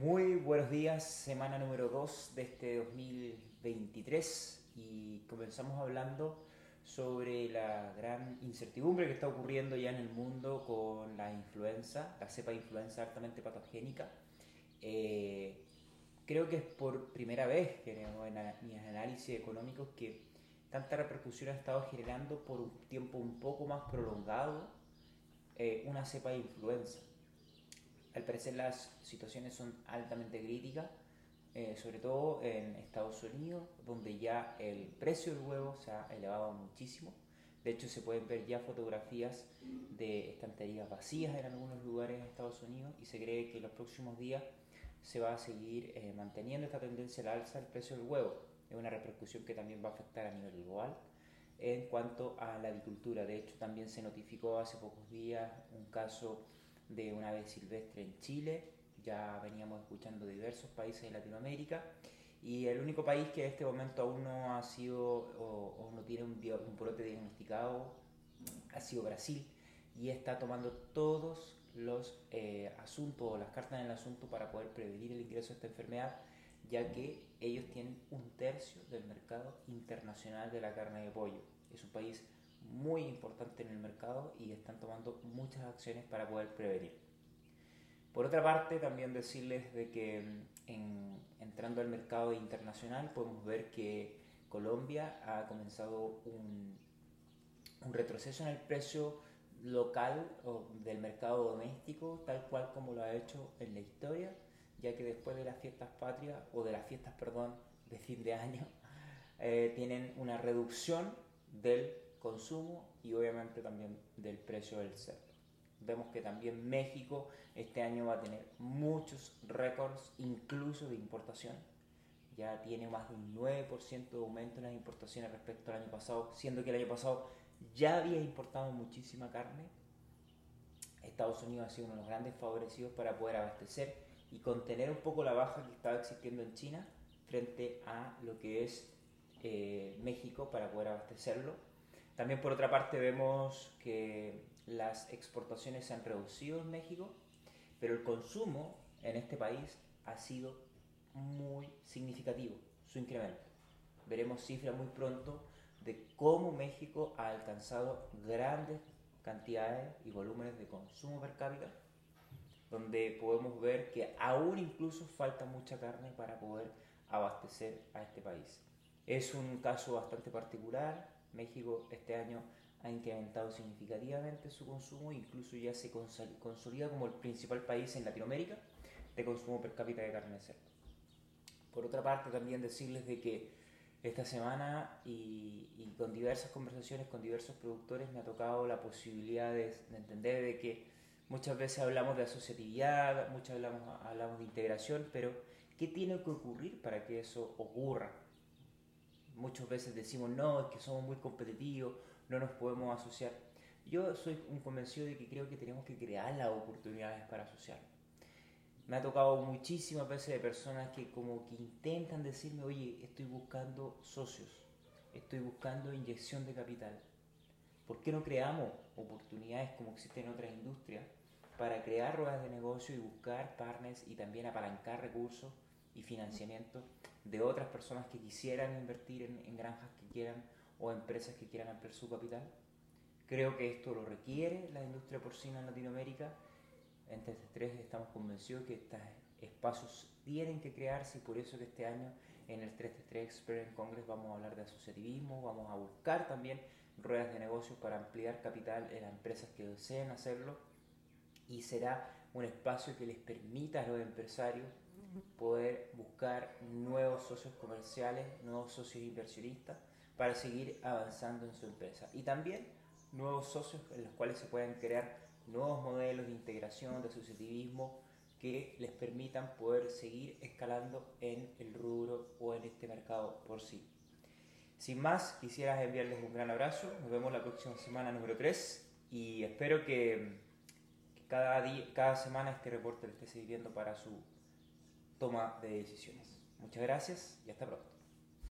Muy buenos días, semana número 2 de este 2023 y comenzamos hablando sobre la gran incertidumbre que está ocurriendo ya en el mundo con la influenza, la cepa de influenza altamente patogénica. Eh, creo que es por primera vez que en mis análisis económicos que tanta repercusión ha estado generando por un tiempo un poco más prolongado eh, una cepa de influenza. Al parecer las situaciones son altamente críticas, eh, sobre todo en Estados Unidos, donde ya el precio del huevo se ha elevado muchísimo. De hecho, se pueden ver ya fotografías de estanterías vacías en algunos lugares de Estados Unidos y se cree que en los próximos días se va a seguir eh, manteniendo esta tendencia al alza del precio del huevo. Es una repercusión que también va a afectar a nivel global en cuanto a la agricultura. De hecho, también se notificó hace pocos días un caso de una ave silvestre en Chile. Ya veníamos escuchando diversos países de Latinoamérica. Y el único país que en este momento aún no ha sido o, no tiene un, un brote diagnosticado ha sido Brasil. Y está tomando todos los eh, asuntos o las cartas en el asunto para poder prevenir el ingreso de esta enfermedad, ya que ellos tienen un tercio del mercado internacional de la carne de pollo. Es un país muy importante en el mercado y están tomando muchas acciones para poder prevenir. Por otra parte, también decirles de que mm, entrando al mercado internacional podemos ver que Colombia ha comenzado un, un retroceso en el precio local o del mercado doméstico, tal cual como lo ha hecho en la historia, ya que después de las fiestas patrias, o de las fiestas, perdón, de fin de año, eh, tienen una reducción del consumo y obviamente también del precio del cerdo. Vemos que también México este año va a tener muchos récords, incluso de importación. Ya tiene más de un 9% de aumento en las importaciones respecto al año pasado, siendo que el año pasado ya había importado muchísima carne. Estados Unidos ha sido uno de los grandes favorecidos para poder abastecer y contener un poco la baja que estaba existiendo en China frente a lo que es eh, México para poder abastecerlo. También por otra parte vemos que las exportaciones se han reducido en México, pero el consumo en este país ha sido muy significativo, su incremento. Veremos cifras muy pronto de cómo México ha alcanzado grandes cantidades y volúmenes de consumo per cápita, donde podemos ver que aún incluso falta mucha carne para poder abastecer a este país. Es un caso bastante particular. México este año ha incrementado significativamente su consumo, incluso ya se consolida como el principal país en Latinoamérica de consumo per cápita de carne de cerdo. Por otra parte, también decirles de que esta semana y, con diversas conversaciones con diversos productores me ha tocado la posibilidad de, entender de que muchas veces hablamos de asociatividad, muchas hablamos, hablamos de integración, pero ¿qué tiene que ocurrir para que eso ocurra? Muchas veces decimos, no, es que somos muy competitivos, no nos podemos asociar. Yo soy un convencido de que creo que tenemos que crear las oportunidades para asociarnos me ha tocado muchísimas veces de personas que como que intentan decirme, oye, estoy buscando socios, estoy buscando inyección de capital. ¿Por qué no creamos oportunidades como existen en otras industrias para crear ruedas de negocio y buscar partners y también apalancar recursos y financiamiento de otras personas que quisieran invertir en, en granjas que quieran o empresas que quieran ampliar su capital? Creo que esto lo requiere la industria porcina en Latinoamérica en 3 estamos convencidos que estos espacios tienen que crearse y por eso que este año en el 333 Experience Congress vamos a hablar de asociativismo, vamos a buscar también ruedas de negocios para ampliar capital en las empresas que deseen hacerlo y será un espacio que les permita a los empresarios poder buscar nuevos socios comerciales, nuevos socios inversionistas para seguir avanzando en su empresa y también nuevos socios en los cuales se puedan crear nuevos modelos de integración, de asociativismo que les permitan poder seguir escalando en el rubro o en este mercado por sí. Sin más, quisiera enviarles un gran abrazo. Nos vemos la próxima semana número 3 y espero que, cada, día, cada semana este reporte le esté sirviendo para su toma de decisiones. Muchas gracias y hasta pronto.